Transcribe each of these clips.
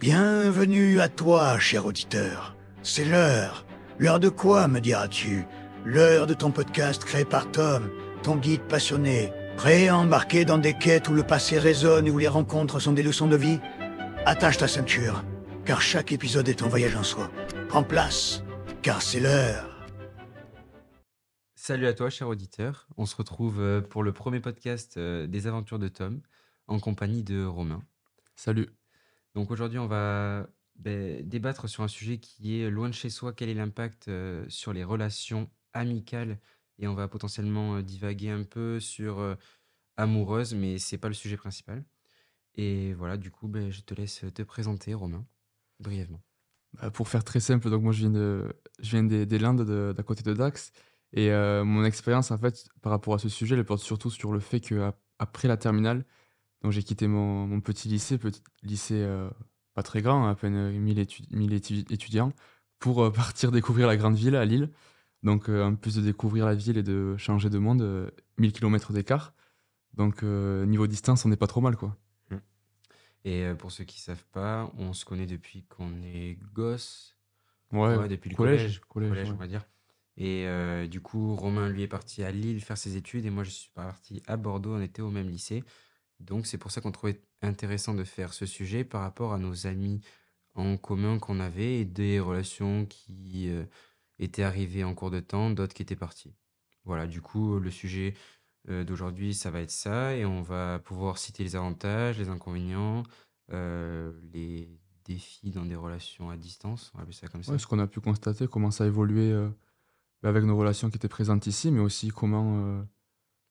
Bienvenue à toi, cher auditeur. C'est l'heure. L'heure de quoi, me diras-tu? L'heure de ton podcast créé par Tom, ton guide passionné, prêt à embarquer dans des quêtes où le passé résonne et où les rencontres sont des leçons de vie? Attache ta ceinture, car chaque épisode est un voyage en soi. Prends place, car c'est l'heure. Salut à toi, cher auditeur. On se retrouve euh, pour le premier podcast euh, des aventures de Tom, en compagnie de Romain. Salut. Donc aujourd'hui, on va ben, débattre sur un sujet qui est loin de chez soi. Quel est l'impact euh, sur les relations amicales? Et on va potentiellement euh, divaguer un peu sur euh, amoureuse, mais c'est pas le sujet principal. Et voilà, du coup, ben, je te laisse te présenter, Romain, brièvement. Bah, pour faire très simple, donc moi je viens, de, je viens des, des Landes, de- d'à côté de Dax. Et euh, mon expérience, en fait, par rapport à ce sujet, elle porte surtout sur le fait qu'après la terminale, donc j'ai quitté mon, mon petit lycée, petit lycée euh, pas très grand, à peine 1000, étu- 1000 étu- étudiants, pour euh, partir découvrir la grande ville à Lille. Donc euh, en plus de découvrir la ville et de changer de monde, euh, 1000 km d'écart. Donc euh, niveau distance, on n'est pas trop mal, quoi. Et euh, pour ceux qui savent pas, on se connaît depuis qu'on est gosse. Ouais, Ouais, depuis le collège, collège, collège, collège, ouais. on va dire. Et euh, du coup, Romain, lui, est parti à Lille faire ses études et moi, je suis parti à Bordeaux. On était au même lycée. Donc, c'est pour ça qu'on trouvait intéressant de faire ce sujet par rapport à nos amis en commun qu'on avait et des relations qui euh, étaient arrivées en cours de temps, d'autres qui étaient parties. Voilà, du coup, le sujet euh, d'aujourd'hui, ça va être ça et on va pouvoir citer les avantages, les inconvénients, euh, les défis dans des relations à distance, on va appeler ça comme ça. Ouais, ce qu'on a pu constater, comment ça a évolué avec nos relations qui étaient présentes ici, mais aussi comment,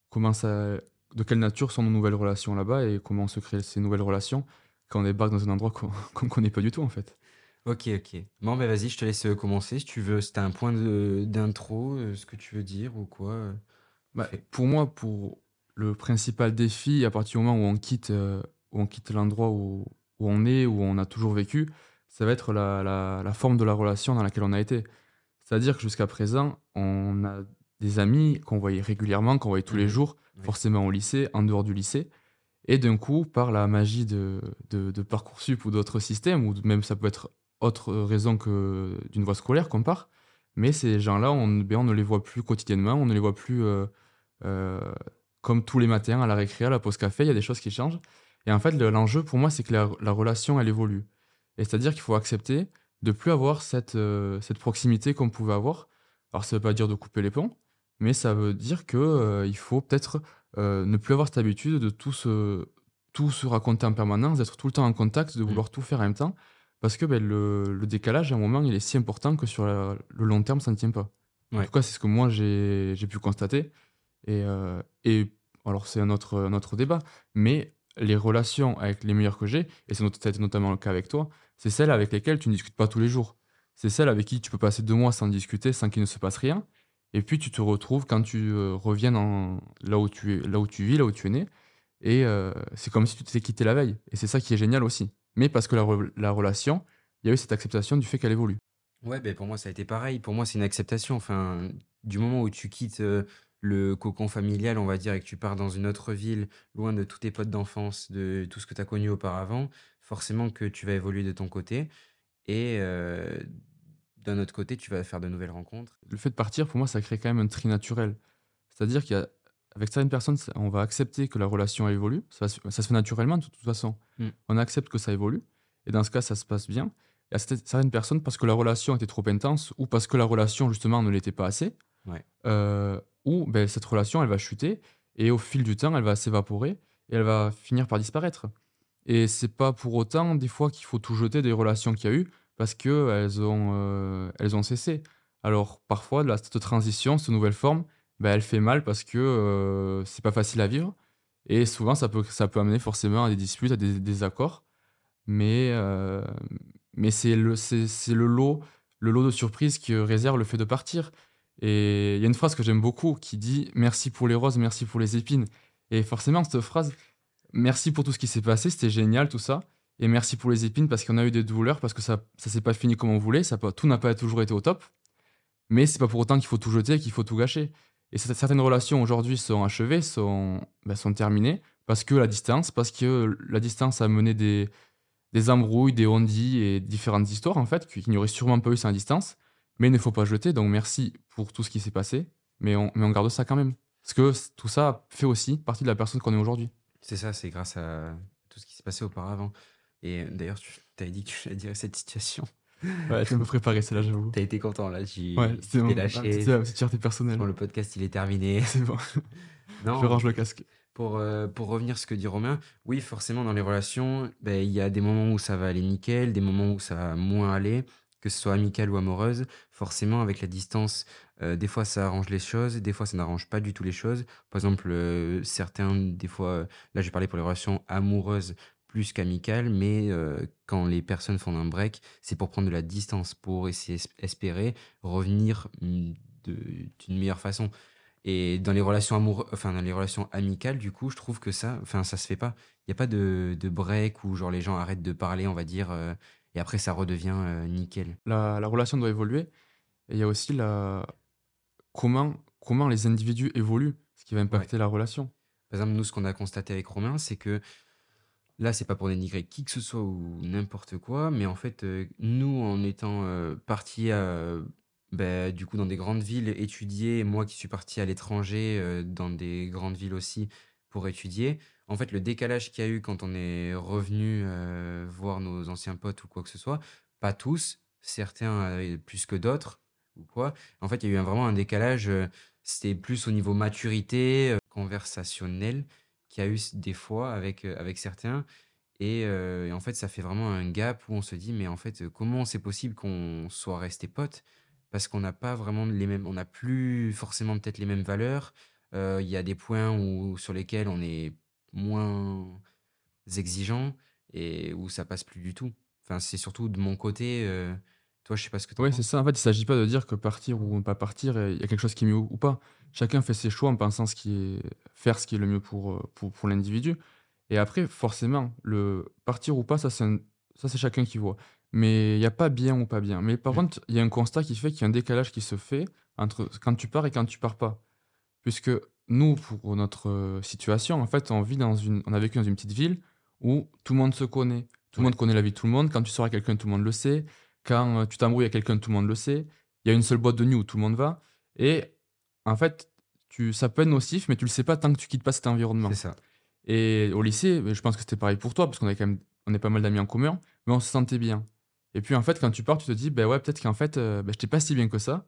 comment ça, de quelle nature sont nos nouvelles relations là-bas et comment on se crée ces nouvelles relations quand on débarque dans un endroit qu'on qu'on ne connaît pas du tout en fait. Ok, ok. Bon, ben vas-y, je te laisse euh, commencer si tu veux. Si t'as un point d'intro, euh, ce que tu veux dire ou quoi. euh, Bah, pour moi, pour le principal défi, à partir du moment où on quitte, euh, où on quitte l'endroit où, où on est, où on a toujours vécu, ça va être la, la- la forme de la relation dans laquelle on a été. C'est-à-dire que jusqu'à présent, on a des amis qu'on voyait régulièrement, qu'on voyait tous les Mhm. jours, forcément au lycée, en dehors du lycée. Et d'un coup, par la magie de, de, de Parcoursup ou d'autres systèmes, ou même ça peut être autre raison que d'une voie scolaire qu'on part, mais ces gens-là, on, ben, on ne les voit plus quotidiennement, on ne les voit plus euh, euh, comme tous les matins à la récré, à la pause café, il y a des choses qui changent. Et en fait, le- l'enjeu pour moi, c'est que la, la relation, elle évolue. Et c'est-à-dire qu'il faut accepter de plus avoir cette, euh, cette proximité qu'on pouvait avoir. Alors, ça ne veut pas dire de couper les ponts, mais ça veut dire que euh, il faut peut-être euh, ne plus avoir cette habitude de tout se, tout se raconter en permanence, d'être tout le temps en contact, de vouloir tout faire en même temps. Parce que ben, le, le décalage, à un moment, il est si important que sur la- le long terme, ça ne tient pas. En Ouais. tout cas, c'est ce que moi, j'ai pu constater. Et, euh, et alors, c'est un autre, un autre débat, mais les relations avec les meilleurs que j'ai, et c'est notamment le cas avec toi, c'est celles avec lesquelles tu ne discutes pas tous les jours. C'est celles avec qui tu peux passer deux mois sans discuter, sans qu'il ne se passe rien. Et puis, tu te retrouves quand tu euh, reviens là, où tu es, là où tu vis, là où tu es né. Et euh, c'est comme si tu t'étais quitté la veille. Et c'est ça qui est génial aussi. Mais parce que la, la relation, il y a eu cette acceptation du fait qu'elle évolue. Ouais, ben pour moi, ça a été pareil. Pour moi, c'est une acceptation. Enfin, du moment où tu quittes euh, le cocon familial, on va dire, et que tu pars dans une autre ville, loin de tous tes potes d'enfance, de tout ce que tu as connu auparavant, forcément que tu vas évoluer de ton côté. Et d'un autre côté, tu vas faire de nouvelles rencontres. le fait de partir, pour moi, ça crée quand même un tri naturel. C'est-à-dire qu'avec certaines personnes, on va accepter que la relation évolue. Ça, ça se fait naturellement, de toute façon. Mm. On accepte que ça évolue. Et dans ce cas, ça se passe bien. Et à certaines- certaines personnes, parce que la relation était trop intense, ou parce que la relation, justement, ne l'était pas assez, Ouais. euh, ou ben, cette relation, elle va chuter. Et au fil du temps, elle va s'évaporer. Et elle va finir par disparaître. Et c'est pas pour autant, des fois, qu'il faut tout jeter des relations qu'il y a eu, parce qu'elles ont, euh, ont cessé. Alors parfois, la, cette transition, cette nouvelle forme, ben, elle fait mal parce que euh, c'est pas facile à vivre. Et souvent, ça peut, ça peut amener forcément à des disputes, à des désaccords. Mais, euh, mais c'est le, le, lot, le lot de surprises que réserve le fait de partir. Et il y a une phrase que j'aime beaucoup qui dit Merci pour les roses, merci pour les épines. Et forcément, cette phrase, merci pour tout ce qui s'est passé, c'était génial tout ça. Et merci pour les épines parce qu'on a eu des douleurs, parce que ça ça s'est pas fini comme on voulait, ça tout n'a pas toujours été au top. Mais c'est pas pour autant qu'il faut tout jeter, qu'il faut tout gâcher. Et certaines relations aujourd'hui sont achevées, sont, ben, sont terminées, parce que la distance, parce que la distance a mené des, des embrouilles, des ondits et différentes histoires, en fait, qu'il n'y aurait sûrement pas eu sans distance. Mais il ne faut pas jeter, donc merci pour tout ce qui s'est passé, mais on, mais on garde ça quand même. Parce que tout ça fait aussi partie de la personne qu'on est aujourd'hui. C'est ça, c'est grâce à tout ce qui s'est passé auparavant. Et d'ailleurs, tu avais dit que tu allais dire cette situation. Ouais, je me préparer, c'est là, j'avoue. T'as été content, là. Tu Ouais, t'es mon- lâché. c'était la petite fierté personnelle. Bon, le podcast, il est terminé. C'est bon, Non, je range le casque. Pour, euh, pour revenir à ce que dit Romain, oui, forcément, dans les relations, ben, il y a des moments où ça va aller nickel, des moments où ça va moins aller, que ce soit amical ou amoureuse. Forcément, avec la distance, euh, des fois, ça arrange les choses, des fois, ça n'arrange pas du tout les choses. Par exemple, euh, certains, des fois, là, je vais parler pour les relations amoureuses plus qu'amicales, mais euh, quand les personnes font un break, c'est pour prendre de la distance, pour essayer, espérer revenir de- d'une meilleure façon. Et dans les relations amoureuses, enfin dans les relations amicales, du coup, je trouve que ça, enfin ça se fait pas. Il y a pas de, de break où genre les gens arrêtent de parler, on va dire, euh, et après ça redevient euh, nickel. La, la relation doit évoluer. Et il y a aussi la... comment, comment les individus évoluent, ce qui va impacter la relation. Par exemple, nous, ce qu'on a constaté avec Romain, c'est que là, c'est pas pour dénigrer qui que ce soit ou n'importe quoi, mais en fait, euh, nous, en étant euh, partis euh, bah, du coup dans des grandes villes étudier, moi qui suis parti à l'étranger dans des grandes villes aussi pour étudier, en fait, le décalage qu'il y a eu quand on est revenu voir nos anciens potes ou quoi que ce soit, pas tous, certains plus que d'autres ou quoi. En fait, il y a eu vraiment un décalage. c'était plus au niveau maturité conversationnel qu'il y a eu des fois avec, euh, avec certains. Et, euh, et en fait, ça fait vraiment un gap où on se dit, mais en fait, euh, comment c'est possible qu'on soit resté potes? Parce qu'on n'a pas vraiment les mêmes, on n'a plus forcément peut-être les mêmes valeurs. Il y a des points où, sur lesquels on est moins exigeant et où ça passe plus du tout. Enfin, c'est surtout de mon côté. Toi, je sais pas ce que tu Oui, c'est ça. En fait, il ne s'agit pas de dire que partir ou ne pas partir, il y a quelque chose qui est mieux ou pas. Chacun fait ses choix en pensant ce qui est... faire ce qui est le mieux pour, euh, pour, pour l'individu. Et après, forcément, le partir ou pas, ça, c'est un- chacun qui voit. Mais il n'y a pas bien ou pas bien. Mais par contre, il y a un constat qui fait qu'il y a un décalage qui se fait entre quand tu pars et quand tu pars pas. Puisque nous, pour notre euh, situation, en fait, on vit dans une, on a vécu dans une petite ville où tout le monde se connaît. Tout le Ouais. monde connaît la vie de tout le monde. Quand tu sors avec quelqu'un, tout le monde le sait. Quand euh, tu t'embrouilles avec quelqu'un, tout le monde le sait. Il y a une seule boîte de nuit où tout le monde va. Et en fait, tu, ça peut être nocif, mais tu le sais pas tant que tu quittes pas cet environnement. C'est ça. Et au lycée, je pense que c'était pareil pour toi, parce qu'on avait quand même, on est pas mal d'amis en commun, mais on se sentait bien. Et puis en fait, quand tu pars, tu te dis, ben ouais, peut-être qu'en fait, euh, ben, je pas si bien que ça.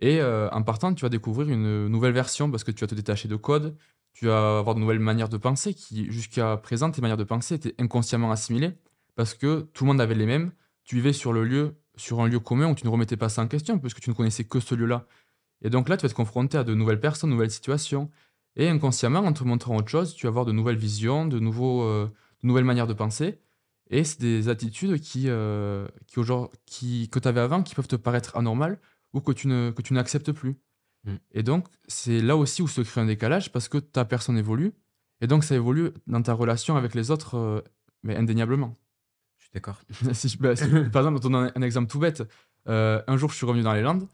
Et euh, en partant, tu vas découvrir une nouvelle version parce que tu vas te détacher de code, tu vas avoir de nouvelles manières de penser qui, jusqu'à présent, tes manières de penser étaient inconsciemment assimilées parce que tout le monde avait les mêmes. Tu vivais sur le lieu, sur un lieu commun où tu ne remettais pas ça en question parce que tu ne connaissais que ce lieu-là. Et donc là, tu vas te confronter à de nouvelles personnes, de nouvelles situations. Et inconsciemment, en te montrant autre chose, tu vas avoir de nouvelles visions, de, nouveaux, euh, de nouvelles manières de penser. Et c'est des attitudes qui, euh, qui, que tu avais avant qui peuvent te paraître anormales ou que tu ne- que tu n'acceptes plus. Mm. Et donc, c'est là aussi où se crée un décalage parce que ta personne évolue. Et donc, ça évolue dans ta relation avec les autres, euh, mais indéniablement. Suis d'accord. Si je- bah, si- par exemple, on donne un, exemple tout bête. Euh, un jour, je suis revenu dans les Landes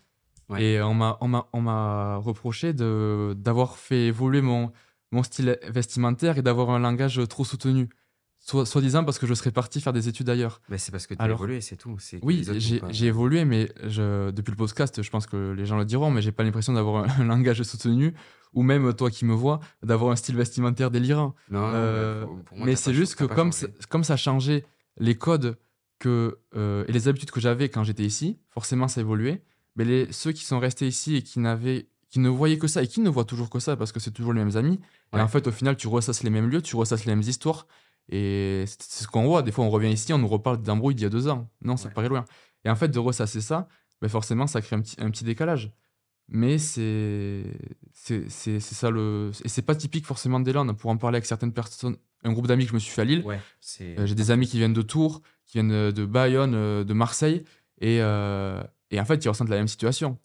Ouais. et on m'a, reproché d'avoir fait évoluer mon, mon style vestimentaire et d'avoir un langage trop soutenu. Soit, soi-disant parce que je serais parti faire des études ailleurs. Mais c'est parce que tu as évolué, c'est tout. Oui, j'ai, évolué, mais je, depuis le podcast, je pense que les gens le diront, mais j'ai pas l'impression d'avoir un, un langage soutenu, ou même toi qui me vois, d'avoir un style vestimentaire délirant. Non, non, Euh, pour- pour moi, mais c'est juste que comme, changé. ça- comme ça changeait les codes que, euh, et les habitudes que j'avais quand j'étais ici, forcément ça évoluait. Mais les, ceux qui sont restés ici et qui, n'avaient, qui ne voyaient que ça, et qui ne voient toujours que ça, parce que c'est toujours les mêmes amis, et en fait au final tu ressasses les mêmes lieux, tu ressasses les mêmes histoires, et c'est, ce qu'on voit. Des fois on revient ici, on nous reparle d'embrouilles d'il y a deux ans. Non, ça Ouais. paraît loin. Et en fait de ressasser ça, ben forcément ça crée un petit, un petit décalage. Mais c'est, c'est, ça le. Et c'est pas typique forcément des Landes. Pour en parler avec certaines personnes, un groupe d'amis que je me suis fait à Lille, Ouais, euh, j'ai des amis qui viennent de Tours, qui viennent de, de Bayonne, euh, de Marseille, et, euh, et en fait, ils ressentent la même situation.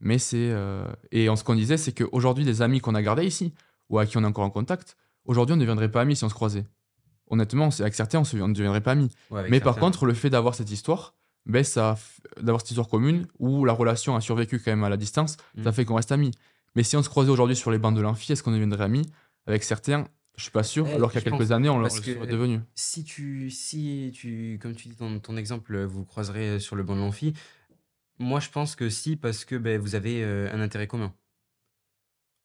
Mais c'est. euh, Et en ce qu'on disait, c'est qu'aujourd'hui, les amis qu'on a gardés ici, ou à qui on est encore en contact, aujourd'hui, on ne deviendrait pas amis si on se croisait. Honnêtement, c'est- avec certains, on se- on ne deviendrait pas amis. Ouais, Mais par contre, le fait d'avoir cette histoire, ben, ça, d'avoir cette histoire commune, où la relation a survécu quand même à la distance, ça Mm. fait qu'on reste amis. Mais si on se croisait aujourd'hui sur les bancs de l'amphi, est-ce qu'on deviendrait amis? Avec certains, Je suis pas sûr, Eh, alors qu'il y a quelques années, on le serait devenu. Si tu, si tu, comme tu dis dans ton exemple, vous croiserez sur le banc de l'amphi, moi je pense que si, parce que ben, vous avez euh, un intérêt commun.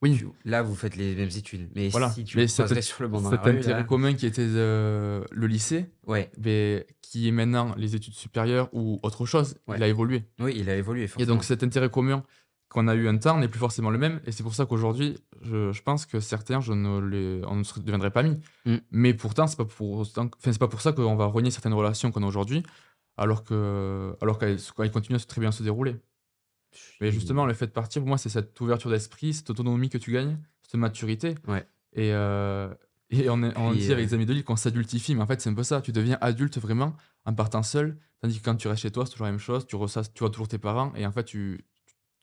Oui, Tu- Là, vous faites les mêmes études. Mais voilà. si tu Mais croiserais sur le banc dans la cet intérêt là- commun qui était euh, le lycée, Ouais, mais qui est maintenant les études supérieures ou autre chose, Ouais. il a évolué. oui, il a évolué. Et forcément. donc cet intérêt commun qu'on a eu un temps n'est plus forcément le même. Et c'est pour ça qu'aujourd'hui, je, je pense que certains, je ne les, on ne se deviendrait pas amis. Mm. Mais pourtant, c'est pas pour autant- c'est pas pour ça qu'on va renier certaines relations qu'on a aujourd'hui, alors que, alors qu'elles continuent à se- très bien se dérouler. Mais justement, le fait de partir, pour moi, c'est cette ouverture d'esprit, cette autonomie que tu gagnes, cette maturité. Ouais. Et, euh, et on, est- on Puis, dit avec euh, les amis de l'île qu'on s'adultifie, mais en fait, c'est un peu ça. Tu deviens adulte vraiment en partant seul, tandis que quand tu restes chez toi, c'est toujours la même chose. Tu, ressasses- tu vois toujours tes parents, et en fait, tu,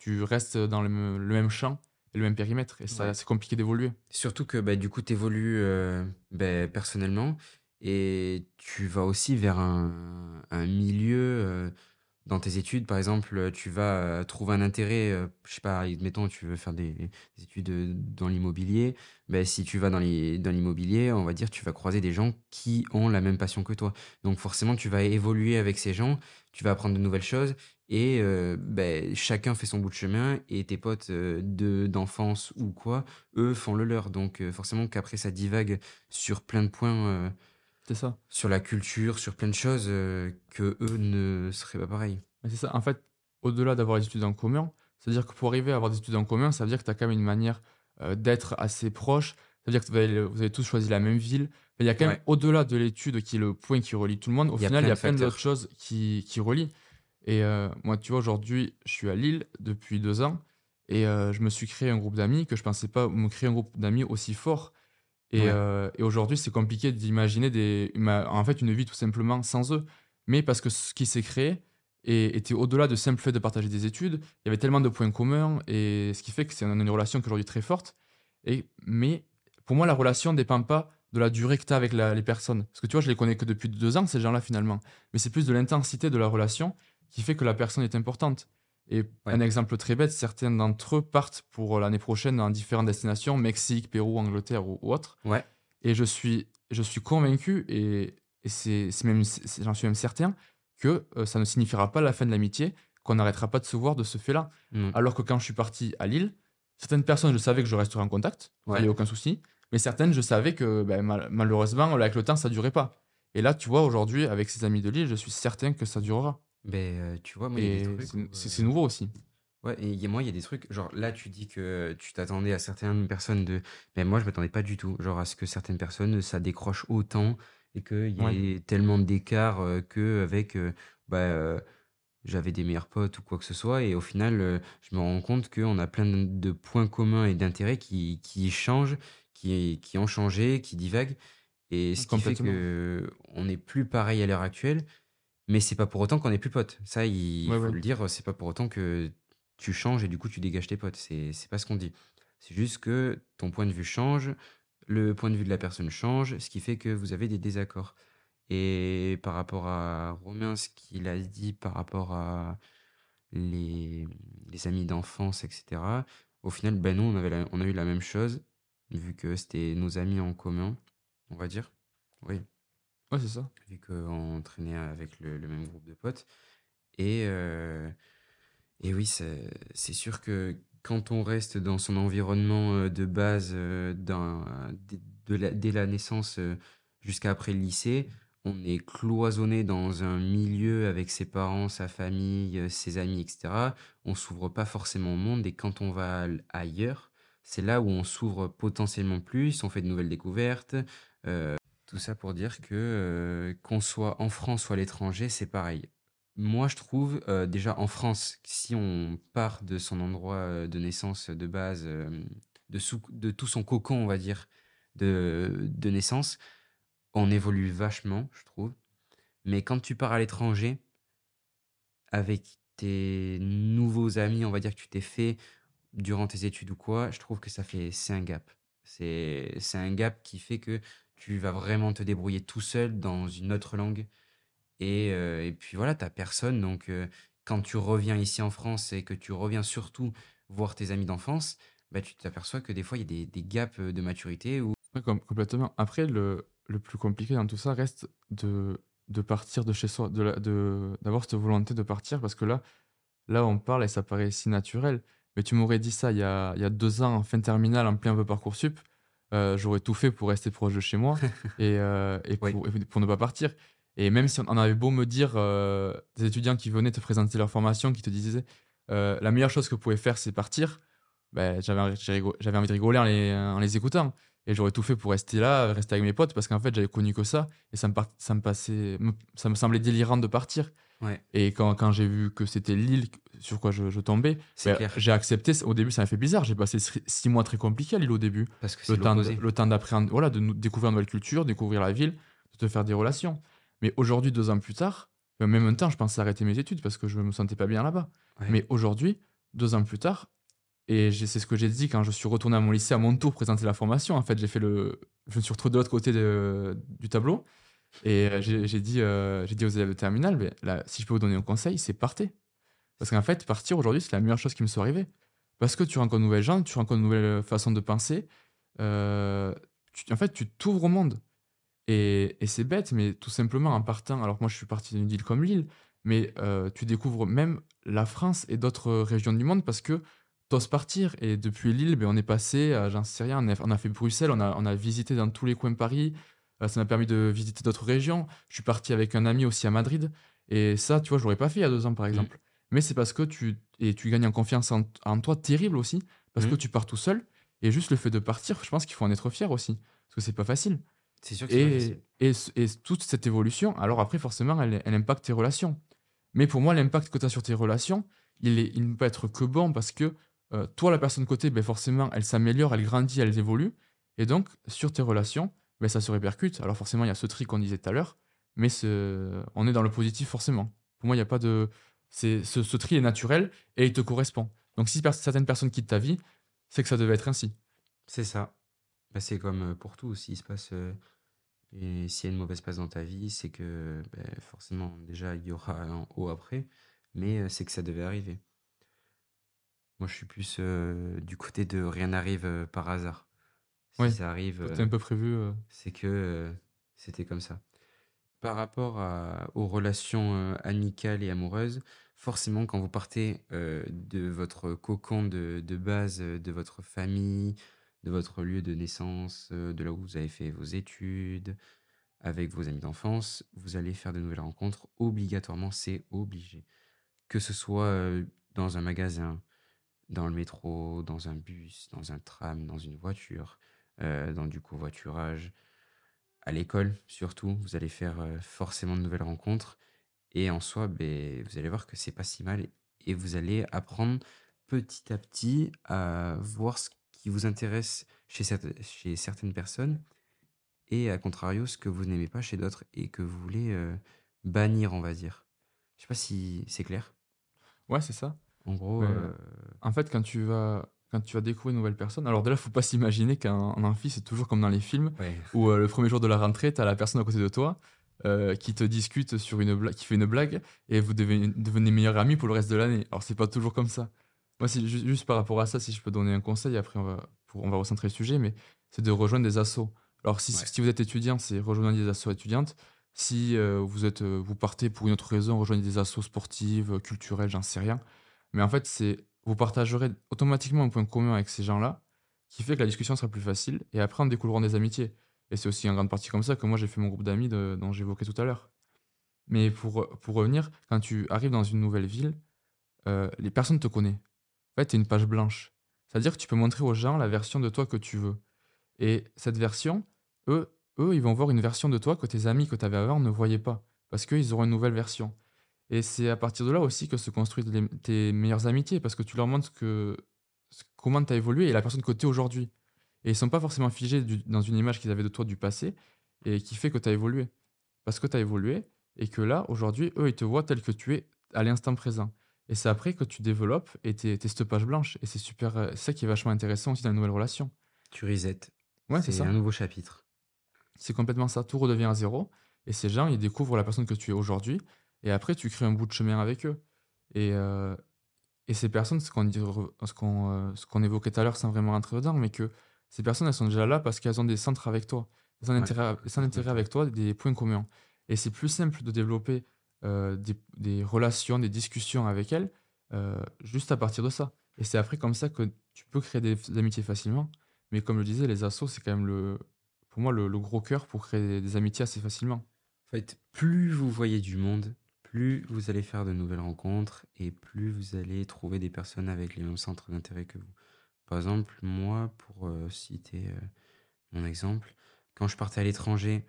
tu restes dans le, même- le même champ et le même périmètre. Et ça, Ouais. c'est compliqué d'évoluer. Surtout que bah, du coup, tu évolues personnellement et tu vas aussi vers un, un milieu euh, dans tes études. Par exemple, tu vas euh, trouver un intérêt, euh, je sais pas, admettons, tu veux faire des, des études euh, dans l'immobilier. Ben, si tu vas dans l'immobilier, on va dire, tu vas croiser des gens qui ont la même passion que toi. Donc forcément, tu vas évoluer avec ces gens, tu vas apprendre de nouvelles choses et euh, ben, chacun fait son bout de chemin et tes potes euh, de d'enfance ou quoi, eux font le leur. Donc euh, forcément qu'après ça divague sur plein de points, euh, C'est ça. sur la culture, sur plein de choses euh, que eux ne seraient pas pareils. Mais c'est ça. En fait, au-delà d'avoir des études en commun, c'est-à-dire que pour arriver à avoir des études en commun, ça veut dire que tu as quand même une manière euh, d'être assez proche. Ça veut dire que vous avez, vous avez tous choisi la même ville. Mais il y a quand même, au-delà de l'étude qui est le point qui relie tout le monde, au Il final, il y a plein d'autres choses qui, qui relient. Et euh, moi, tu vois, aujourd'hui, je suis à Lille depuis deux ans et euh, je me suis créé un groupe d'amis que je pensais pas me créer un groupe d'amis aussi fort. Et, Ouais. euh, et aujourd'hui, c'est compliqué d'imaginer des, en fait une vie tout simplement sans eux. Mais parce que ce qui s'est créé et était au-delà de simple fait de partager des études, il y avait tellement de points communs et ce qui fait que c'est une relation qui est aujourd'hui très forte. Et, mais pour moi, la relation ne dépend pas de la durée que tu as avec la- les personnes. Parce que tu vois, je les connais que depuis deux ans, ces gens-là, finalement. Mais c'est plus de l'intensité de la relation qui fait que la personne est importante. Et Ouais. un exemple très bête, certains d'entre eux partent pour l'année prochaine dans différentes destinations, Mexique, Pérou, Angleterre ou, ou autre. Ouais. Et je suis, je suis convaincu, et, et c'est, c'est même, j'en suis même certain, que euh, ça ne signifiera pas la fin de l'amitié, qu'on n'arrêtera pas de se voir de ce fait-là. Mm. Alors que quand je suis parti à Lille, certaines personnes, je savais que je resterais en contact, il Ouais. n'y a aucun souci. Mais certaines, je savais que ben, mal- malheureusement, avec le temps, ça ne durait pas. Et là, tu vois, aujourd'hui, avec ces amis de Lille, je suis certain que ça durera. Ben, euh, tu vois, moi, il y a Et des trucs c'est euh, nouveau aussi. Ouais, et y a- moi, il y a des trucs, genre là, tu dis que tu t'attendais à certaines personnes de. Mais moi, je m'attendais pas du tout, genre à ce que certaines personnes, ça décroche autant et qu'il y ait tellement d'écart euh, que avec. euh, bah, euh, j'avais des meilleurs potes ou quoi que ce soit, et au final, euh, je me rends compte qu'on a plein de, de points communs et d'intérêts qui, qui changent, qui, qui ont changé, qui divaguent, et ce qui fait Complètement. que on n'est plus pareil à l'heure actuelle. Mais c'est pas pour autant qu'on n'est plus potes. Ça, il Ouais, faut ouais. le dire, c'est pas pour autant que tu changes et du coup tu dégages tes potes. C'est c'est pas ce qu'on dit. C'est juste que ton point de vue change, le point de vue de la personne change, ce qui fait que vous avez des désaccords. Et par rapport à Romain, ce qu'il a dit par rapport à les, les amis d'enfance, etc., au final, ben nous, on, avait la- on a eu la même chose, vu que c'était nos amis en commun, on va dire. Oui Ouais, c'est ça. vu qu'on traînait avec le, même groupe de potes. Et, euh, et oui, c'est sûr que quand on reste dans son environnement euh, de base, euh, dès- la- naissance jusqu'à après le lycée, on est cloisonné dans un milieu avec ses parents, sa famille, ses amis, etc. On s'ouvre pas forcément au monde et quand on va ailleurs, c'est là où on s'ouvre potentiellement plus, on fait de nouvelles découvertes. Tout ça pour dire que euh, qu'on soit en France ou à l'étranger, c'est pareil. Moi, je trouve, euh, déjà en France, si on part de son endroit euh, de naissance de base, de, tout son cocon, on va dire, de, de naissance, on évolue vachement, je trouve. Mais quand tu pars à l'étranger, avec tes nouveaux amis, on va dire que tu t'es fait durant tes études ou quoi, je trouve que ça fait, c'est un gap. C'est un gap qui fait que tu vas vraiment te débrouiller tout seul dans une autre langue. Et, euh, et puis voilà, t'as personne. Donc, euh, quand tu reviens ici en France et que tu reviens surtout voir tes amis d'enfance, bah, tu t'aperçois que des fois, il y a des, gaps de maturité où complètement. Après le le plus compliqué dans tout ça reste de de partir de chez soi, de la de d'avoir cette volonté de partir parce que là là, on parle et ça paraît si naturel. Mais tu m'aurais dit ça il y a il y a 2 ans en fin de terminale en plein vœu Parcoursup, heu, j'aurais tout fait pour rester proche de chez moi et heu et Oui. pour et pour ne pas partir. Et même si on avait beau me dire, heu, des étudiants qui venaient te présenter leur formation, qui te disaient, «La meilleure chose que vous pouvez faire, c'est partir», beh, j'avais envie de rigoler en les en les écoutant. Et j'aurais tout fait pour rester là, rester avec mes potes parce qu'en fait, j'avais connu que ça et ça me ça me passait ça me semblait délirant de partir Ouais, et quand quand j'ai vu que c'était l'île sur quoi je je tombais, bah, clair, j'ai accepté. Au début, ça m'a fait bizarre. J'ai passé sri 6 mois très compliqués à Lille au début. parce que Le temps de le temps d'appréhender voilà, de découvrir une nouvelle culture, découvrir la ville, de te faire des relations. Mais aujourd'hui, 2 ans plus tard, heu, même temps, je pensais arrêter mes études parce que je me sentais pas bien là-bas. Ouais. Mais aujourd'hui, 2 ans plus tard et c'est ce que j'ai dit quand je suis retourné à mon lycée à mon tour présenter la formation. En fait, j'ai fait le je me suis retrouvé de l'autre côté de du tableau et heu, j'ai dit, j'ai dit aux élèves de terminale: «Beh, là, si je peux vous donner un conseil, c'est partez». Parce qu'en fait, partir aujourd'hui, c'est la meilleure chose qui me soit arrivée. Parce que tu rencontres de nouvelles gens, tu rencontres de nouvelles, façons de penser, tu en fait, tu t'ouvres au monde et c'est bête, mais tout simplement en partant alors que moi je suis parti d'une ville comme Lille, mais tu découvres même la France et d'autres, régions du monde parce que tu oses partir et depuis Lille, beh, on est passé j'en sais rien, on a fait Bruxelles, on a on a visité dans tous les coins de Paris, ça m'a permis de visiter d'autres régions. Je suis parti avec un ami aussi à Madrid et ça, tu vois, je l'aurais pas fait il y a 2 ans, par Mmh. exemple. Mais c'est parce que tu et tu gagnes en confiance en en toi terrible aussi, parce que Mmh. tu pars tout seul et juste le fait de partir, je pense qu'il faut en être fier aussi, parce que c'est pas facile. C'est sûr que Et facile. et et toute cette évolution, alors après forcément elle elle impacte tes relations. Mais pour moi l'impact que tu as sur tes relations, il est il ne peut être que bon parce que, heu, toi la personne de côté, beh, forcément elle s'améliore, elle grandit, elle évolue et donc sur tes relations, beh, ça se répercute. Alors forcément il y a ce tri qu'on disait tout à l'heure, mais on est dans le positif forcément. Pour moi il y a pas de ce ce tri est naturel et il te correspond. Donc si certaines personnes quittent ta vie, c'est que ça devait être ainsi. C'est ça. Bah, c'est comme, heu, pour tout, s'il se passe, s'il y a une mauvaise passe dans ta vie, c'est que, beh, forcément, déjà, il y aura un haut après, mais heu, c'est que ça devait arriver. Moi, je suis plus, du côté de rien n'arrive, par hasard. Si Oui, ça arrive, est heu, un peu prévu, heu c'est que, heu, c'était comme ça. Par rapport à aux relations, amicales et amoureuses, forcément, quand vous partez, de votre cocon de de base, de votre famille, de votre lieu de naissance, de là où vous avez fait vos études, avec vos amis d'enfance, vous allez faire de nouvelles rencontres. Obligatoirement, c'est obligé. Que ce soit, dans un magasin, dans le métro, dans un bus, dans un tram, dans une voiture, heu, dans du covoiturage, à l'école surtout, vous allez faire, heu, forcément de nouvelles rencontres et en soi, beh, vous allez voir que c'est pas si mal et vous allez apprendre petit à petit à voir ce qui vous intéresse chez certaines personnes et à contrario, ce que vous n'aimez pas chez d'autres et que vous voulez, heu, bannir, on va dire. Je sais pas si c'est clair? ouais, c'est ça. En gros, En fait, quand tu vas quand tu vas découvrir une nouvelle personne, alors déjà, faut pas s'imaginer qu'en en amphi, c'est toujours comme dans les films ouais, où, heu, le premier jour de la rentrée, tu as la personne à côté de toi, heu, qui te discute sur une blague qui fait une blague et vous devez devenez meilleurs amis pour le reste de l'année. Alors c'est pas toujours comme ça. Moi, c'est ju juste par rapport à ça, si je peux donner un conseil, après on va pour on va recentrer le sujet, mais c'est de rejoindre des assos. Alors si Ouais. si vous êtes étudiant, c'est rejoindre des assos étudiantes. Si, heu, vous êtes, vous partez pour une autre raison, rejoignez des assos sportives, culturelles, j'en sais rien. Mais en fait, c'est vous partagerez automatiquement un point commun avec ces gens-là, qui fait que la discussion sera plus facile et après en découleront des amitiés. Et c'est aussi en grande partie comme ça que moi j'ai fait mon groupe d'amis dont j'évoquais tout à l'heure. Mais pour, revenir, quand tu arrives dans une nouvelle ville, heu, les personnes te connaissent. En fait, tu es une page blanche. C'est-à-dire que tu peux montrer aux gens la version de toi que tu veux. Et cette version, eux eux, ils vont voir une version de toi que tes amis que tu avais avant ne voyaient pas, parce qu'ils auront une nouvelle version. Et c'est à partir de là aussi que se construisent les tes meilleures amitiés, parce que tu leur montres ce que ce comment tu as évolué et la personne que tu es aujourd'hui. Et ils sont pas forcément figés du dans une image qu'ils avaient de toi du passé et qui fait que tu as évolué. Parce que tu as évolué et que là, aujourd'hui, eux, ils te voient tel que tu es à l'instant présent. Et c'est après que tu développes et tu es cette page blanche et c'est super, c'est ça qui est vachement intéressant aussi dans une nouvelle relation. tu reset. Ouais, c'est C'est ça. un nouveau chapitre. C'est complètement ça, tout redevient à zéro et ces gens, ils découvrent la personne que tu es aujourd'hui et après tu crées un bout de chemin avec eux et heu et ces personnes, ce qu'on qu'on, ce qu'on évoquait tout à l'heure sans vraiment rentrer dedans, mais que ces personnes, elles sont déjà là parce qu'elles ont des centres avec toi, des Ouais, intérêts, complètement. avec toi, des points communs. Et c'est plus simple de développer euh, des, des relations, des discussions avec elles, euh, juste à partir de ça. Et c'est après comme ça que tu peux créer des, des amitiés facilement. Mais comme je le disais, les assos, c'est quand même le, pour moi le, le gros cœur pour créer des, des amitiés assez facilement. En fait, plus vous voyez du monde, plus vous allez faire de nouvelles rencontres et plus vous allez trouver des personnes avec les mêmes centres d'intérêt que vous. Par exemple, moi, pour euh, citer euh, mon exemple, quand je partais à l'étranger,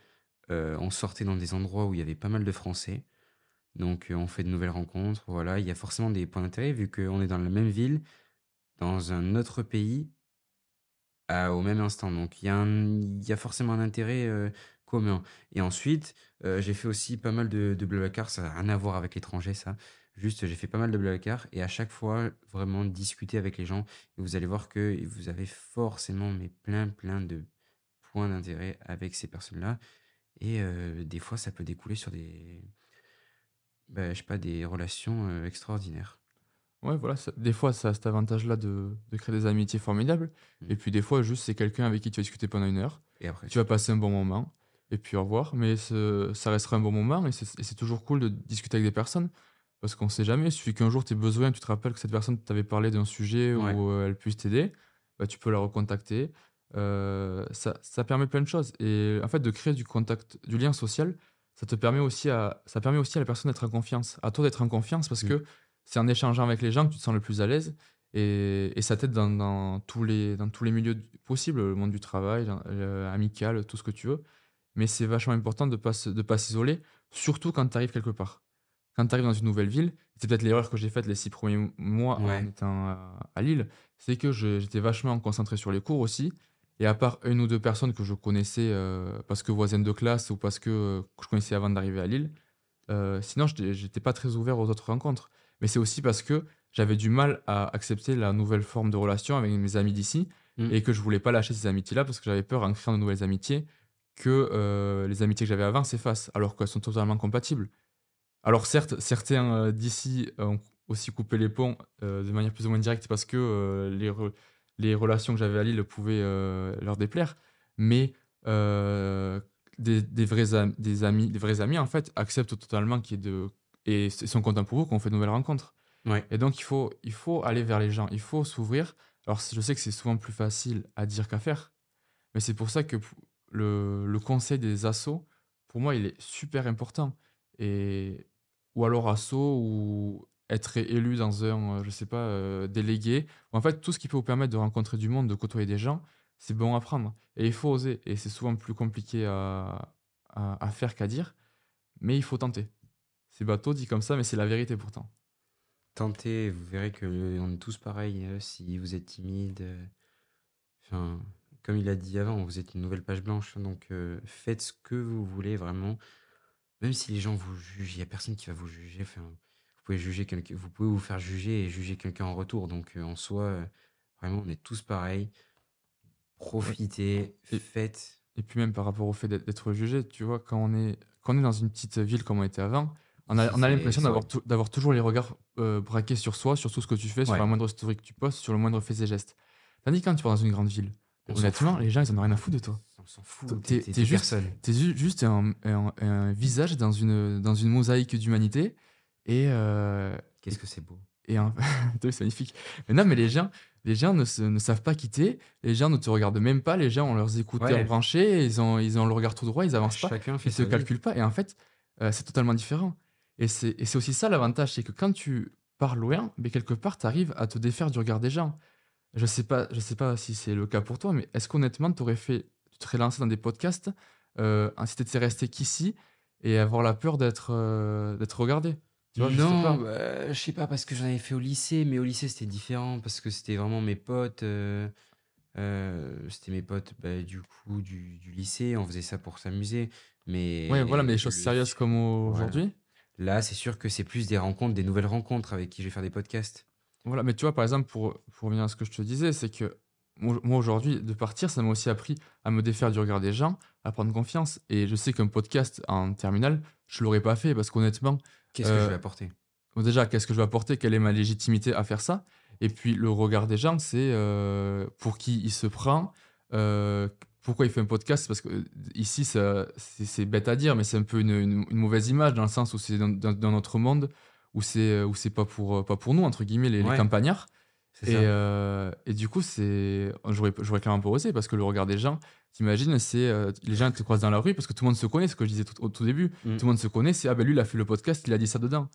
euh, on sortait dans des endroits où il y avait pas mal de Français. Donc, on fait de nouvelles rencontres. Voilà, il y a forcément des points d'intérêt vu qu'on est dans la même ville, dans un autre pays, à- au même instant. Donc, il y y a forcément un intérêt commun. Et ensuite, euh, j'ai fait aussi pas mal de, de Blablacar. Ça n'a rien à voir avec l'étranger, ça. Juste, j'ai fait pas mal de Blablacar. Et à chaque fois, vraiment discuter avec les gens. Et vous allez voir que vous avez forcément mais plein, plein de points d'intérêt avec ces personnes-là. Et euh, des fois, ça peut découler sur des, ben, je sais pas, des relations euh, extraordinaires. Ouais, voilà, ça- des fois, ça a cet avantage-là de, de créer des amitiés formidables. Mm. Et puis des fois, juste, c'est quelqu'un avec qui tu vas discuter pendant une heure. Et après, Tu vas passer un bon moment. Et puis au revoir. Mais ça restera un bon moment. Et c'est toujours cool de discuter avec des personnes. Parce qu'on sait jamais. Il suffit qu'un jour, tu aies besoin, tu te rappelles que cette personne t'avait parlé d'un sujet Ouais. où euh, elle puisse t'aider. Bah, tu peux la recontacter. Euh, ça, ça permet plein de choses. Et en fait, de créer du contact, du lien social, ça te permet aussi à, ça permet aussi à la personne d'être en confiance, à toi d'être en confiance parce Mm. que c'est en échangeant avec les gens que tu te sens le plus à l'aise et, et ça t'aide dans, dans tous les, dans tous les milieux possibles, le monde du travail, euh, amical, tout ce que tu veux. Mais c'est vachement important de ne pas, de pas s'isoler, surtout quand tu arrives quelque part. Quand tu arrives dans une nouvelle ville, c'est peut-être l'erreur que j'ai faite les six premiers mois Ouais. en étant à, à Lille, c'est que j'étais vachement concentré sur les cours aussi. Et à part une ou deux personnes que je connaissais euh, parce que voisines de classe ou parce que, euh, que je connaissais avant d'arriver à Lille, euh, sinon j'étais pas très ouvert aux autres rencontres. Mais c'est aussi parce que j'avais du mal à accepter la nouvelle forme de relation avec mes amis d'ici Mm. et que je voulais pas lâcher ces amitiés-là parce que j'avais peur en créant de nouvelles amitiés que euh, les amitiés que j'avais avant s'effacent alors qu'elles sont totalement compatibles. Alors certes, certains euh, d'ici ont aussi coupé les ponts euh, de manière plus ou moins directe parce que les, re- les relations que j'avais à Lille pouvaient leur déplaire, mais des, des vrais am- des amis, des vrais amis en fait acceptent totalement qu'il y ait de et sont contents pour vous qu'on fait de nouvelles rencontres. Ouais. Et donc il faut il faut aller vers les gens, il faut s'ouvrir. Alors je sais que c'est souvent plus facile à dire qu'à faire, mais c'est pour ça que le, le conseil des assos, pour moi, il est super important. Et, ou alors asso, ou être élu dans un, euh, je sais pas, euh, délégué. En fait, tout ce qui peut vous permettre de rencontrer du monde, de côtoyer des gens, c'est bon à prendre. Et il faut oser. Et c'est souvent plus compliqué à, à, faire qu'à dire, mais il faut tenter. C'est bateau dit comme ça, mais c'est la vérité pourtant. Tentez, vous verrez que on est tous pareils. euh, si vous êtes timide, euh, enfin, comme il a dit avant, vous êtes une nouvelle page blanche. Donc, euh, faites ce que vous voulez vraiment. Même si les gens vous jugent, il n'y a personne qui va vous juger. Enfin, vous pouvez juger quelqu'un, vous pouvez vous faire juger et juger quelqu'un en retour. Donc, euh, en soi, euh, vraiment, on est tous pareils. Profitez, Et- faites. Et puis même par rapport au fait d'être- jugé, tu vois, quand on est, quand on est dans une petite ville comme on était avant, on a, l'impression d'avoir toujours les regards braqués sur soi, sur tout ce que tu fais, sur la moindre story que tu postes, sur le moindre fait et geste. Tandis que quand tu vas dans une grande ville, honnêtement, les gens, ils en ont rien à foutre de toi. On s'en fout. T'es- T'es juste- personne. T'es ju- juste un, un- un visage dans une, dans une mosaïque d'humanité et, euh, Qu'est-ce que c'est beau. et un... C'est magnifique. Mais non, mais les gens, les gens ne, se- ne savent pas quitter, les gens ne te regardent même pas, les gens ont leurs écouteurs Ouais. branchés, ils ont, ils ont le regard tout droit, ils avancent pas Chacun fait ils vie. calculent pas. Et en fait, euh, c'est totalement différent. Et c'est et c'est aussi ça l'avantage, c'est que quand tu pars loin, mais quelque part, tu arrives à te défaire du regard des gens. Je sais pas, je sais pas si c'est le cas pour toi, mais est-ce qu'honnêtement, tu aurais fait, tu te serais lancé dans des podcasts euh, si tu étais resté qu'ici et avoir la peur d'être euh, d'être regardé? Tu vois, je sais non, pas. bah, je sais pas parce que j'en avais fait au lycée, mais au lycée c'était différent parce que c'était vraiment mes potes. euh, euh, c'était mes potes bah, du coup du, du lycée, on faisait ça pour s'amuser. Mais Ouais, voilà, mais les choses sérieuses comme aujourd'hui. Là, c'est sûr que c'est plus des rencontres, des nouvelles rencontres avec qui je vais faire des podcasts. Voilà, mais tu vois, par exemple, pour, pour revenir à ce que je te disais, c'est que moi aujourd'hui, de partir, ça m'a aussi appris à me défaire du regard des gens, à prendre confiance. Et je sais qu'un podcast en terminale, je l'aurais pas fait parce qu'honnêtement, Qu'est-ce que Euh, je vais apporter? bon, déjà, qu'est-ce que je vais apporter? Quelle est ma légitimité à faire ça? Et puis, le regard des gens, c'est euh, pour qui il se prend, euh, pourquoi il fait un podcast? Parce que euh, ici, c'est c'est bête à dire, mais c'est un peu une, une- une mauvaise image dans le sens où c'est dans, dans- dans notre monde où c'est euh, où c'est pas pour euh, pas pour nous entre guillemets les, les campagnards. Et, euh, et du coup, c'est j'aurais j'aurais clairement pas osé parce que le regard des gens, t'imagines, c'est euh, les gens te croisent dans la rue parce que tout le monde se connaît, ce que je disais tout- au tout début. Mm. Tout le monde se connaît, c'est ah ben lui il a fait le podcast, il a dit ça dedans.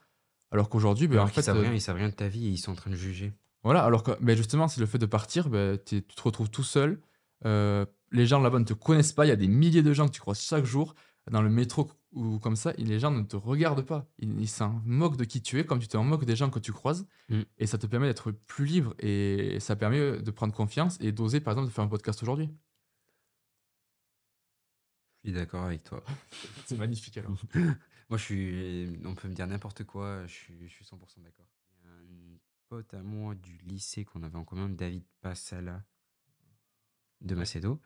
Alors qu'aujourd'hui, ben, Alors en fait, savent euh, rien, ils savent rien de ta vie et ils sont en train de juger. voilà, alors que ben justement, c'est le fait de partir, ben, tu te retrouves tout seul. euh, les gens là-bas ne te connaissent pas. Il y a des milliers de gens que tu croises chaque jour dans le métro ou comme ça. Les gens ne te regardent pas. Ils ils s'en moquent de qui tu es, comme tu t'en moques des gens que tu croises. Mm. Et ça te permet d'être plus libre et ça permet de prendre confiance et d'oser, par exemple, de faire un podcast aujourd'hui. Je suis d'accord avec toi. C'est magnifique alors. Moi, je suis. On peut me dire n'importe quoi, je suis, je suis 100% d'accord. Il y a un pote à moi du lycée qu'on avait en commun, David Passala de Macedo.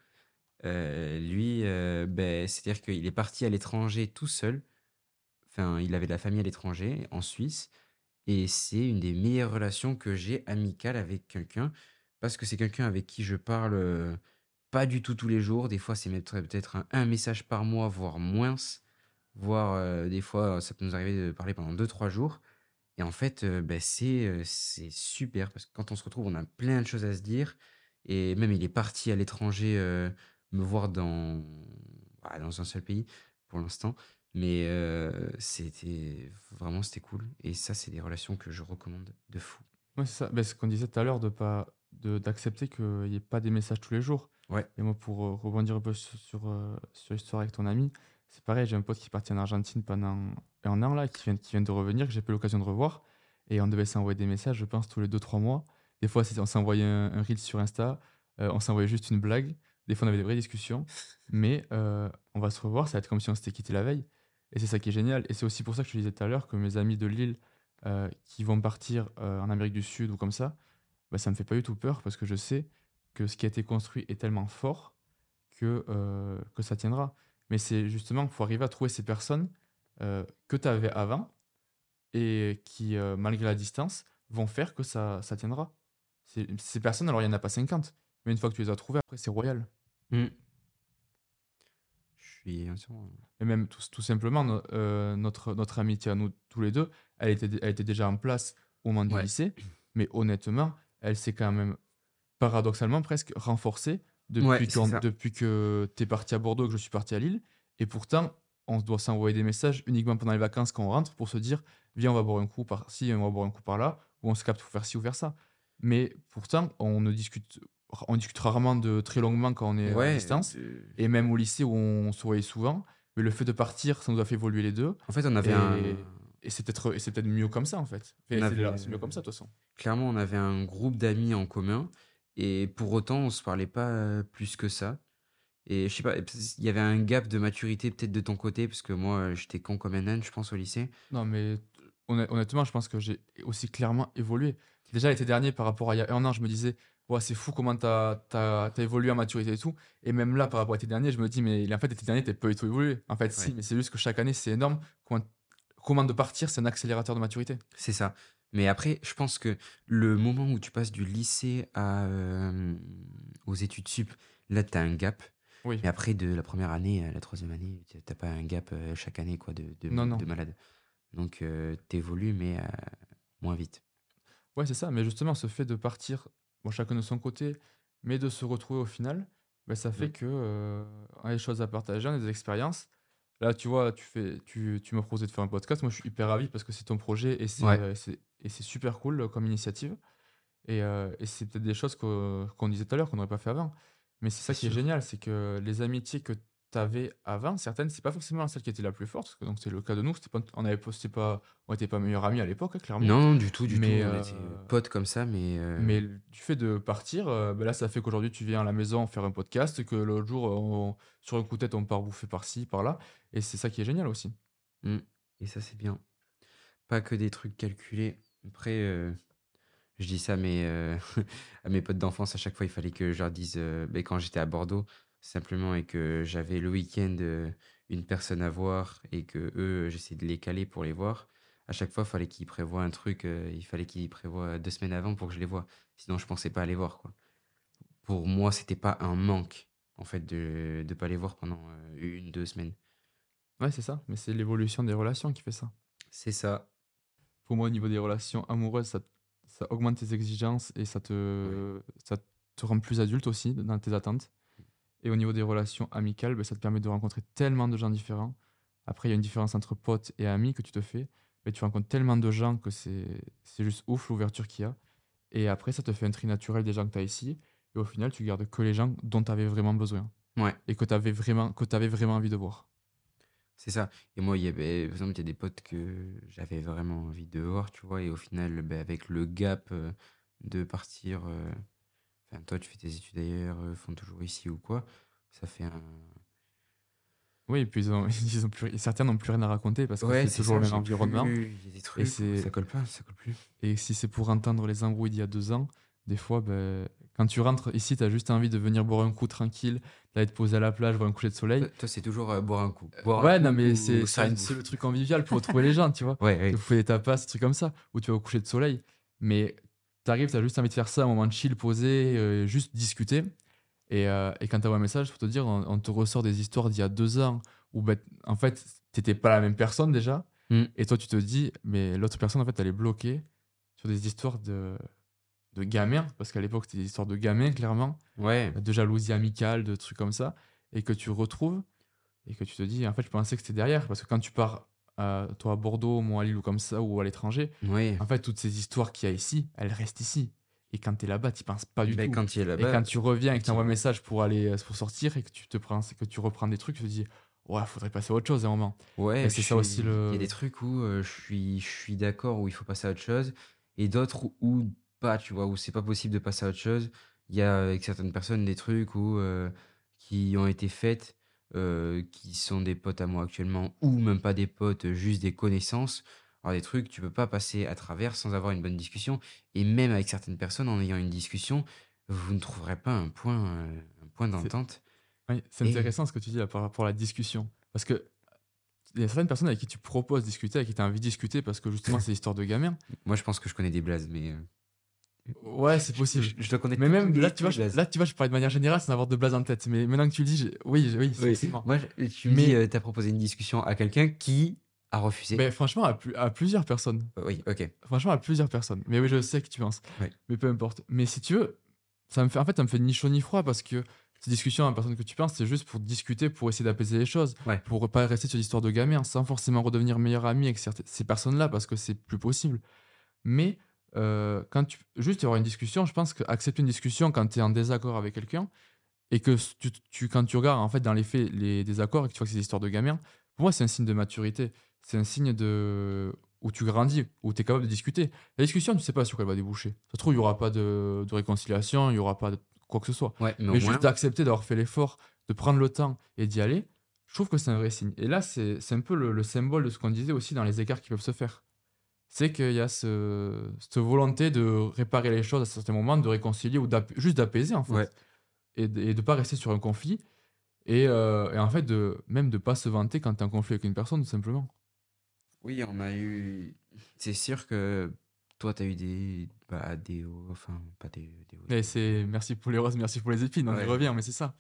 Euh, lui, euh, ben, c'est-à-dire qu'il est parti à l'étranger tout seul. Enfin, il avait de la famille à l'étranger, en Suisse. Et c'est une des meilleures relations que j'ai amicales avec quelqu'un. Parce que c'est quelqu'un avec qui je parle euh, pas du tout tous les jours. Des fois, c'est peut-être un, message par mois, voire moins. Voire des fois, ça peut nous arriver de parler pendant 2-3 jours. Et en fait, ben, c'est super parce que quand on se retrouve, on a plein de choses à se dire. Et même, il est parti à l'étranger me voir dans, bah, dans un seul pays pour l'instant. Mais euh, c'était vraiment c'était cool. Et ça, c'est des relations que je recommande de fou. Ouais, c'est ça. Ben, ce qu'on disait tout à l'heure, de pas de- d'accepter qu'il n'y ait pas des messages tous les jours. Ouais. Et moi, pour euh, rebondir un peu sur, sur, euh, sur l'histoire avec ton ami, c'est pareil, j'ai un pote qui est parti en Argentine pendant un an, là, qui vient, qui vient de revenir, que j'ai pas l'occasion de revoir. Et on devait s'envoyer des messages, je pense, tous les 2-3 mois. Des fois, on s'envoyait un, un reel sur Insta, on s'envoyait juste une blague. Des fois, on avait des vraies discussions. Mais euh, on va se revoir, ça va être comme si on s'était quitté la veille. Et c'est ça qui est génial. Et c'est aussi pour ça que je te disais tout à l'heure que mes amis de Lille euh, qui vont partir euh, en Amérique du Sud ou comme ça, bah, ça me fait pas du tout peur parce que je sais que ce qui a été construit est tellement fort que, que ça tiendra. Mais c'est justement qu'il faut arriver à trouver ces personnes que tu avais avant et qui, malgré la distance, vont faire que ça, ça tiendra. Ces personnes, alors il n'y en a pas 50, mais une fois que tu les as trouvées, après c'est royal. Mm. Je suis entièrement- Et même tout, tout simplement, no- euh, notre, notre amitié à nous tous les deux, elle était, elle était déjà en place au moment du Ouais. lycée, mais honnêtement, elle s'est quand même paradoxalement presque renforcée depuis, Ouais, depuis que tu es parti à Bordeaux et que je suis parti à Lille. Et pourtant, on doit s'envoyer des messages uniquement pendant les vacances quand on rentre pour se dire viens, on va boire un coup par-ci, on va boire un coup par-là, ou on se capte pour faire ci ou faire ça. Mais pourtant, on ne discute, on discute rarement de très longuement quand on est à Ouais, distance. euh, Et même au lycée où on se voyait souvent, mais le fait de partir, ça nous a fait évoluer les deux. En fait, on avait Et, un. et c'est peut-être et c'est peut-être mieux comme ça en fait. Enfin, c'est avait- là- c'est mieux comme ça de toute façon. Clairement, on avait un groupe d'amis en commun et pour autant, on se parlait pas plus que ça. Et je sais pas, il y avait un gap de maturité peut-être de ton côté parce que moi, j'étais con comme un âne, je pense, au lycée. Non mais honn- honnêtement, je pense que j'ai aussi clairement évolué. Déjà l'été dernier par rapport à il y a un an, je me disais ouais, c'est fou comment t'as as, évolué en maturité et tout. Et même là, par rapport à l'été dernier, je me dis mais en fait l'été dernier, t'es pas du tout évolué. En fait, si, mais c'est juste que chaque année, c'est énorme. Comment, comment de partir, c'est un accélérateur de maturité. C'est ça. Mais après, je pense que le moment où tu passes du lycée à, euh, aux études sup, là, tu as un gap. Oui. Mais après, de la première année à la troisième année, tu n'as pas un gap euh, chaque année quoi, de, de, Non, non. de malade. Donc, tu évolues, mais euh, moins vite. Ouais, c'est ça. Mais justement, ce fait de partir, bon, chacun de son côté, mais de se retrouver au final, ben, ça fait Mm. que euh, on a des choses à partager, on a des expériences. Là, tu vois, tu, fais, tu, tu m'as proposé de faire un podcast. Moi, je suis hyper ravi parce que c'est ton projet et c'est Ouais. euh, c'est- et c'est super cool euh, comme initiative. Et, euh, et c'est peut-être des choses qu'on disait tout à l'heure qu'on n'aurait pas fait avant. Mais c'est ça qui est génial, c'est que les amitiés que tu avais avant, certaines, c'est pas forcément celle qui était la plus forte. parce que Donc, c'est le cas de nous. C'était pas, on avait c'était pas, on n'était pas meilleurs amis à l'époque, hein, clairement. Non, du tout, du Mais, tout. On euh, était potes comme ça, mais. euh, Mais du fait de partir, euh, ben là, ça fait qu'aujourd'hui, tu viens à la maison faire un podcast, que l'autre jour, on- sur un coup de tête, on part bouffer par-ci, par-là. Et c'est ça qui est génial aussi. Mm. Et ça, c'est bien. Pas que des trucs calculés. Après, euh, je dis ça à mes, euh, à mes potes d'enfance, à chaque fois, il fallait que je leur dise, euh, ben, quand j'étais à Bordeaux, simplement, et que j'avais le week-end euh, une personne à voir, et que eux, j'essayais de les caler pour les voir. À chaque fois, il fallait qu'ils prévoient un truc, euh, il fallait qu'ils prévoient deux semaines avant pour que je les vois. Sinon, je pensais pas à les voir, quoi. pour moi, c'était pas un manque, en fait, de ne pas les voir pendant euh, une, deux semaines. Ouais, c'est ça. Mais c'est l'évolution des relations qui fait ça. C'est ça. Pour moi, au niveau des relations amoureuses, ça, ça augmente tes exigences et ça te, ça te rend plus adulte aussi dans tes attentes. Et au niveau des relations amicales, ben, ça te permet de rencontrer tellement de gens différents. Après, il y a une différence entre potes et amis que tu te fais. Mais tu rencontres tellement de gens que c'est juste ouf l'ouverture qu'il y a. Et après, ça te fait un tri naturel des gens que tu as ici. Et au final, tu gardes que les gens dont tu avais vraiment besoin. Ouais. Et que tu avais vraiment, que avais vraiment envie de voir. C'est ça. Et moi, il y avait, par exemple, il y a des potes que j'avais vraiment envie de voir, tu vois. Et au final, ben, avec le gap euh, de partir, euh, enfin, toi, tu fais tes études ailleurs, font toujours ici ou quoi, ça fait un. Oui, et puis ils ont, ils ont plus, certains n'ont plus rien à raconter parce que Ouais, c'est toujours ça, le même environnement. plus- Il y a des trucs, où c'est- ça colle pas, ça colle plus. Et si c'est pour entendre les embrouilles d'il y a deux ans, des fois, ben, quand tu rentres ici, tu as juste envie de venir boire un coup tranquille, d'aller te poser à la plage, voir un coucher de soleil. Toi, c'est toujours euh, boire un coup. Boire un Ouais, coup non, mais ou c'est le truc convivial pour retrouver les gens, tu vois. Ouais, ouais. Vous faites des tapas, des trucs comme ça, où tu vas au coucher de soleil. Mais t'arrives, t'as juste envie de faire ça, un moment de chill, posé, euh, juste discuter. Et, euh, et quand t'as un message, pour te dire, on, on te ressort des histoires d'il y a deux ans, où ben, en fait, t'étais pas la même personne déjà. Mm. Et toi, tu te dis, mais l'autre personne, en fait, elle est bloquée sur des histoires de, de gamins, parce qu'à l'époque, c'était des histoires de gamins, clairement, Ouais. de jalousie amicale, de trucs comme ça, et que tu retrouves, et que tu te dis, en fait, je pensais que c'était derrière, parce que quand tu pars, euh, toi à Bordeaux, moi à Lille ou comme ça, ou à l'étranger, Ouais. en fait, toutes ces histoires qu'il y a ici, elles restent ici. Et quand tu es là-bas, tu penses pas du Ben, tout. quand est et quand tu reviens et que tu envoies un message pour aller euh, pour sortir et que tu te prends, que tu reprends des trucs, tu te dis, ouais, faudrait passer à autre chose à un moment. Ouais, c'est ça aussi le- Il y a des trucs où euh, je suis, je suis d'accord, où il faut passer à autre chose, et d'autres où, où pas, tu vois, où c'est pas possible de passer à autre chose. Il y a avec certaines personnes des trucs où, euh, qui ont été faites, euh, qui sont des potes à moi actuellement, ou même pas des potes, juste des connaissances. Alors des trucs, tu peux pas passer à travers sans avoir une bonne discussion. Et même avec certaines personnes, en ayant une discussion, vous ne trouverez pas un point, euh, un point d'entente. Ouais, c'est Et- intéressant ce que tu dis là, par rapport à la discussion. Parce que il y a certaines personnes avec qui tu proposes de discuter, avec qui tu as envie de discuter, parce que justement, c'est l'histoire de gamins. Moi, je pense que je connais des blazes, mais... Ouais, c'est possible. Je, je dois connaître Mais même là, tu vois, je, là, tu vois, je parlais de manière générale sans avoir de blaze en tête. Mais maintenant que tu le dis, oui, oui, Oui. Moi, je- tu me Mais- dis, euh, t'as proposé une discussion à quelqu'un qui a refusé. Mais franchement, à, plus- à plusieurs personnes. Euh, Oui, ok. Franchement, à plusieurs personnes. Mais oui, je sais que tu penses. Mais peu importe. Mais si tu veux, ça me fait, en fait, ça me fait ni chaud ni froid parce que ces discussions à la personne que tu penses, c'est juste pour discuter, pour essayer d'apaiser les choses. Ouais. Pour pas rester sur l'histoire de gamin sans forcément redevenir meilleur ami avec ces personnes-là parce que c'est plus possible. Mais euh, quand tu. Juste y avoir une discussion, je pense qu'accepter une discussion quand tu es en désaccord avec quelqu'un et que tu, tu- quand tu regardes en fait dans les faits les désaccords et que tu vois que c'est des histoires de gamins, pour moi, c'est un signe de maturité. C'est un signe de où tu grandis, où tu es capable de discuter. La discussion, tu sais pas sur quoi elle va déboucher. Ça se trouve, il n'y aura pas de, de réconciliation, il n'y aura pas de quoi que ce soit. Ouais, mais, Mais, au moins, juste d'accepter d'avoir fait l'effort, de prendre le temps et d'y aller, je trouve que c'est un vrai signe. Et là, c'est c'est un peu le, le symbole de ce qu'on disait aussi dans les écarts qui peuvent se faire. C'est qu'il y a ce, cette volonté de réparer les choses à certains moments, de réconcilier ou juste d'apaiser en fait. Ouais. Et de ne pas rester sur un conflit. Et, euh, et en fait, de, même de pas se vanter quand tu es en conflit avec une personne, tout simplement. oui, on a eu. C'est sûr que toi, t'as eu des. Bah, des. Enfin, pas des, des c'est merci pour les roses, merci pour les épines, on y Ouais. revient, mais c'est ça.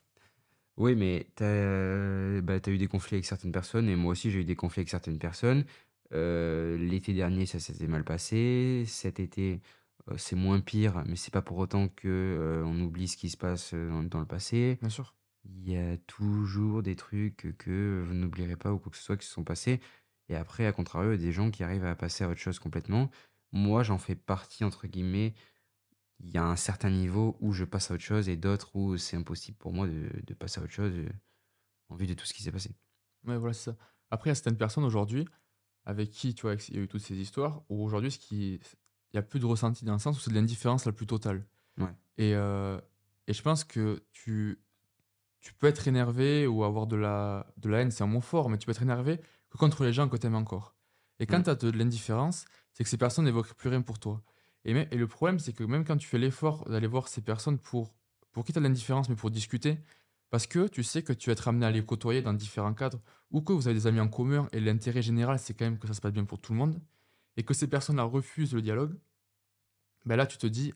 Oui, mais euh, bah, t'as eu des conflits avec certaines personnes, et moi aussi, j'ai eu des conflits avec certaines personnes. Euh, L'été dernier, ça s'était mal passé. Cet été, euh, c'est moins pire, mais c'est pas pour autant que euh, on oublie ce qui se passe euh, dans, dans le passé. Bien sûr. Il y a toujours des trucs que vous n'oublierez pas ou quoi que ce soit qui se sont passés. Et après, à contrario, il y a des gens qui arrivent à passer à autre chose complètement. Moi, j'en fais partie, entre guillemets. Il y a un certain niveau où je passe à autre chose et d'autres où c'est impossible pour moi de, de passer à autre chose en vue de tout ce qui s'est passé. Ouais, voilà, c'est ça. Après, il y a certaines personnes aujourd'hui avec qui, tu vois, il y a eu toutes ces histoires, où aujourd'hui, ce qui... il n'y a plus de ressenti dans le sens où c'est de l'indifférence la plus totale. Ouais. Et, euh, et je pense que tu, tu peux être énervé ou avoir de la, de la haine, c'est un mot fort, mais tu peux être énervé que contre les gens que tu aimes encore. Et quand Mm. tu as de, de l'indifférence, c'est que ces personnes n'évoquent plus rien pour toi. Et, même- et le problème, c'est que même quand tu fais l'effort d'aller voir ces personnes pour, pour qui tu as de l'indifférence, mais pour discuter, parce que tu sais que tu vas être amené à les côtoyer dans différents cadres, ou que vous avez des amis en commun, et l'intérêt général, c'est quand même que ça se passe bien pour tout le monde, et que ces personnes-là refusent le dialogue, ben là, tu te dis,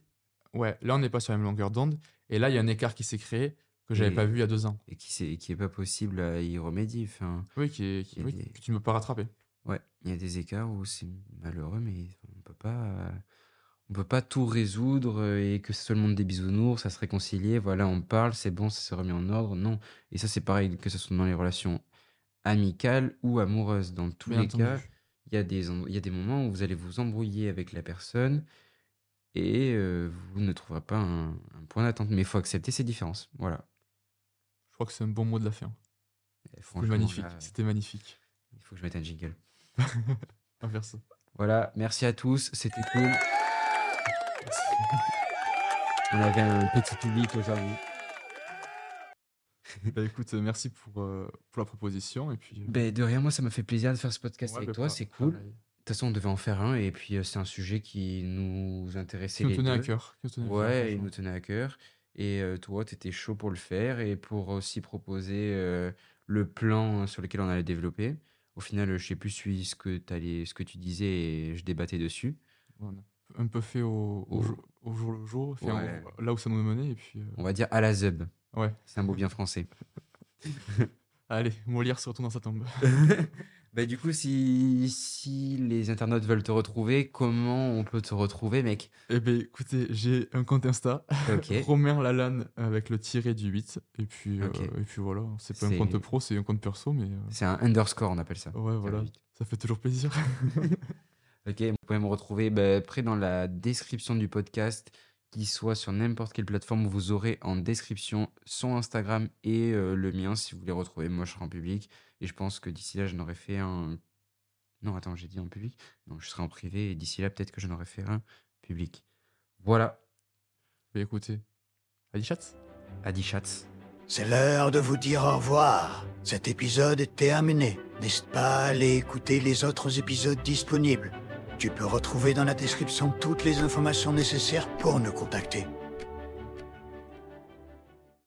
ouais, là, on n'est pas sur la même longueur d'onde. Et là, il y a un écart qui s'est créé que j'avais Et- pas vu il y a deux ans. Et qui c'est qui est pas possible à y remédier. Enfin, Oui, qui est, qui- oui, des- que tu ne peux pas rattraper. ouais, il y a des écarts où c'est malheureux, mais on peut pas, euh, on peut pas tout résoudre euh, et que ce soit le monde des bisounours, ça se réconcilier. Voilà, on parle, c'est bon, ça s'est remis en ordre. Non. Et ça, c'est pareil que ce soit dans les relations amicales ou amoureuses. Dans tous Bien les entendu. cas, il y a des, y a des moments où vous allez vous embrouiller avec la personne et euh, vous ne trouverez pas un, un point d'attente. Mais il faut accepter ces différences. Voilà. Je crois que c'est un bon mot de la fin. C'était franchement, magnifique. là, C'était magnifique. il faut que je mette un jingle. On va faire ça. Voilà, merci à tous, c'était cool. On avait un petit public aujourd'hui. bah écoute, euh, merci pour, euh, pour la proposition. Et puis, Ben, de rien, moi, ça m'a fait plaisir de faire ce podcast ouais, avec bah, toi, c'est cool. De toute façon, on devait en faire un, et puis euh, c'est un sujet qui nous intéressait Qui nous les tenait à cœur. tenait à cœur, Ouais, il nous tenait à cœur. Et euh, toi, tu étais chaud pour le faire et pour aussi proposer le plan sur lequel on allait développer. Au final, je sais plus suivi ce que, ce que tu disais et je débattais dessus. A un peu fait au, au, Au- jour, le jour, Ouais. là où ça nous menait. Et puis, euh, On va dire à la zub. ouais. C'est un mot bien français. Allez, Molière se retourne dans sa tombe. Bah, du coup, si, si les internautes veulent te retrouver, comment on peut te retrouver, mec? Eh ben écoutez, j'ai un compte Insta, Ok. Romain Lalanne avec le tiré du 8. Et puis, euh, et puis voilà, c'est pas un compte pro, c'est un compte perso, mais euh, C'est un underscore, on appelle ça. ouais, voilà, ça fait toujours plaisir. Ok, vous pouvez me retrouver bah, après dans la description du podcast, qu'il soit sur n'importe quelle plateforme, vous aurez en description son Instagram et euh, le mien si vous voulez retrouver. Moi, je serai en public et je pense que d'ici là, je n'aurai fait un. Non, attends, j'ai dit en public? Non, je serai en privé et d'ici là, peut-être que je n'aurai fait un public. Voilà, Mais écoutez, allez chat Adi Chats. C'est l'heure de vous dire au revoir. Cet épisode est terminé. N'hésite pas à aller écouter les autres épisodes disponibles? Tu peux retrouver dans la description toutes les informations nécessaires pour nous contacter.